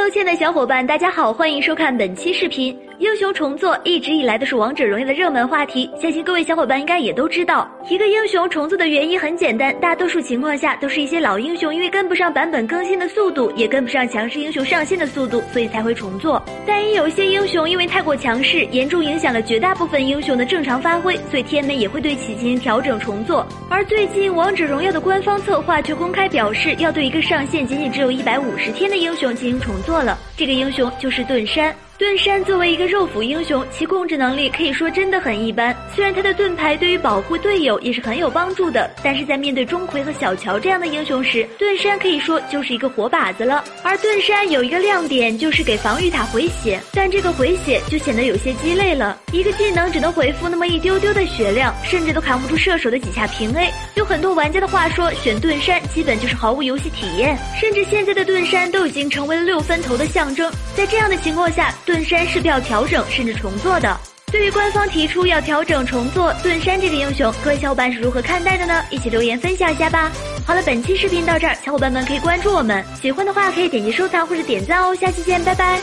收件的小伙伴，大家好，欢迎收看本期视频。英雄重做一直以来都是王者荣耀的热门话题，相信各位小伙伴应该也都知道。一个英雄重做的原因很简单，大多数情况下都是一些老英雄因为跟不上版本更新的速度，也跟不上强势英雄上线的速度，所以才会重做。但也有一些英雄因为太过强势，严重影响了绝大部分英雄的正常发挥，所以天美也会对其进行调整重做。而最近王者荣耀的官方策划却公开表示，要对一个上线仅仅只有一百五十天的英雄进行重做了。这个英雄就是盾山。盾山作为一个肉辅英雄，其控制能力可以说真的很一般。虽然他的盾牌对于保护队友也是很有帮助的，但是在面对钟馗和小乔这样的英雄时，盾山可以说就是一个活靶子了。而盾山有一个亮点就是给防御塔回血，但这个回血就显得有些鸡肋了。一个技能只能回复那么一丢丢的血量，甚至都扛不住射手的几下平 A。有很多玩家的话说，选盾山基本就是毫无游戏体验，甚至现在的盾山都已经成为了六分头的象征。在这样的情况下，盾山是必要调整甚至重做的。对于官方提出要调整重做盾山这个英雄，各位小伙伴是如何看待的呢？一起留言分享一下吧。好了，本期视频到这儿，小伙伴们可以关注我们，喜欢的话可以点击收藏或者点赞哦。下期见，拜拜。